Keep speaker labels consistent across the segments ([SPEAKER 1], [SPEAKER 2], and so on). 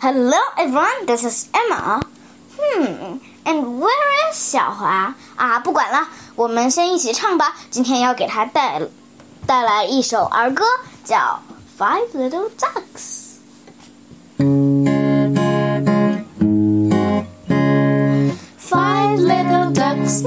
[SPEAKER 1] Hello everyone, this is Emma. Hmm, and where is 小华啊？不管了，我们先一起唱吧。今天要给他带带来一首儿歌，叫《Five Little Ducks》。Five little ducks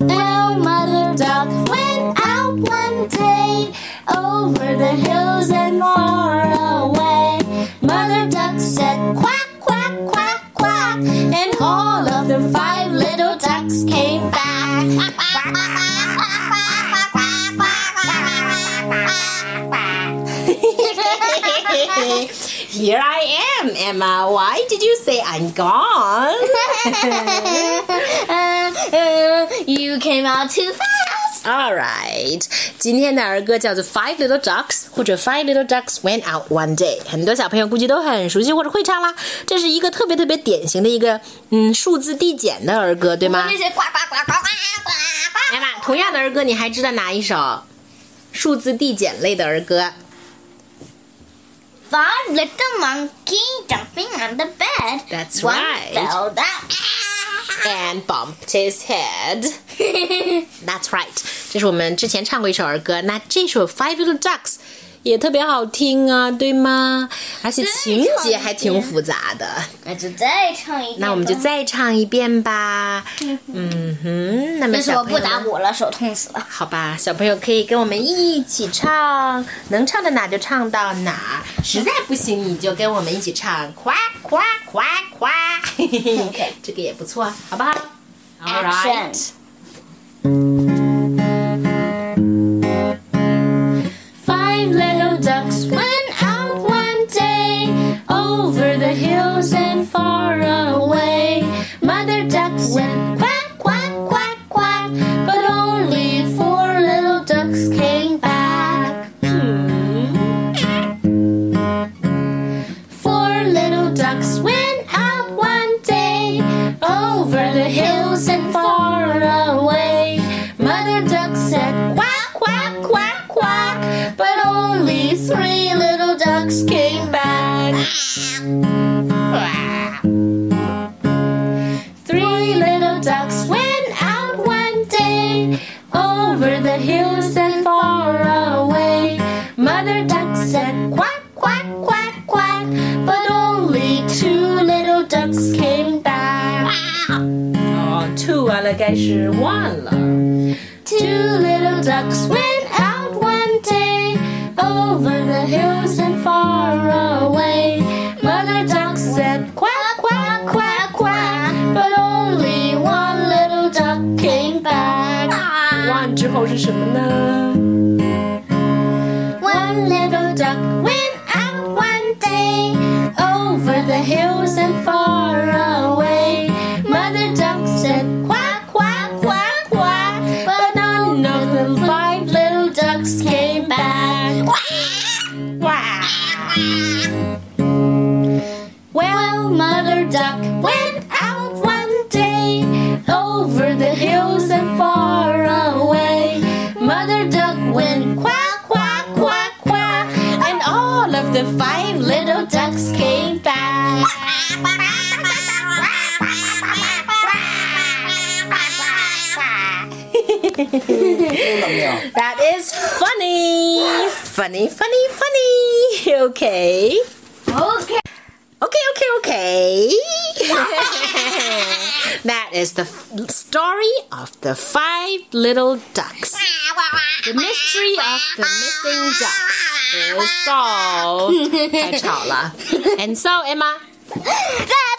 [SPEAKER 1] Now Mother Duck went out one day over the hills and far away. Mother Duck said quack, quack, quack, quack, and all of the five little ducks came back.
[SPEAKER 2] Here I am, Emma. Why did you say I'm gone?
[SPEAKER 1] you came out too fast.
[SPEAKER 2] All right，今天的儿歌叫做《Five Little Ducks》或者《Five Little Ducks Went Out One Day》，很多小朋友估计都很熟悉或者会唱啦。这是一个特别特别典型的一个嗯数字递减的儿歌，对吗
[SPEAKER 1] 那些呱呱呱呱呱呱呱。
[SPEAKER 2] ？Emma，同样的儿歌，你还知道哪一首数字递减类的儿歌？
[SPEAKER 1] Five little monkey jumping on the bed.
[SPEAKER 2] That's
[SPEAKER 1] One
[SPEAKER 2] right.
[SPEAKER 1] fell down.
[SPEAKER 2] And bumped his head. That's right，这是我们之前唱过一首儿歌。那这首《Five Little Ducks》 也特别好听啊，对吗？而且情节还挺复杂的。
[SPEAKER 1] 那就再唱一遍吧。
[SPEAKER 2] 那我们就再唱一遍吧。嗯哼，那么小朋友们
[SPEAKER 1] 打鼓了，手痛死了。
[SPEAKER 2] 好吧，小朋友可以跟我们一起唱，能唱到哪就唱到哪，实在不行你就跟我们一起唱，夸夸夸夸，嘿嘿嘿这个也不错，好不好 All right.
[SPEAKER 1] Over the hills and far away. Mother duck said quack, quack, quack, quack, but only three little ducks came back. Three little ducks went out one day over the hills and far away. Mother duck said quack,
[SPEAKER 2] 该是 one 了。
[SPEAKER 1] Two little ducks went out one day over the hills and far away. Mother duck said quack, quack, quack, quack, but only one little duck came back.
[SPEAKER 2] one 之后是什么呢？
[SPEAKER 1] One little duck went out one day over the hills
[SPEAKER 2] That is funny. Funny, funny, funny. Okay.
[SPEAKER 1] Okay.
[SPEAKER 2] Okay, okay, okay. that is the f- story of the five little ducks. The mystery of the missing ducks is solved. 太吵了。And so, Emma,
[SPEAKER 1] That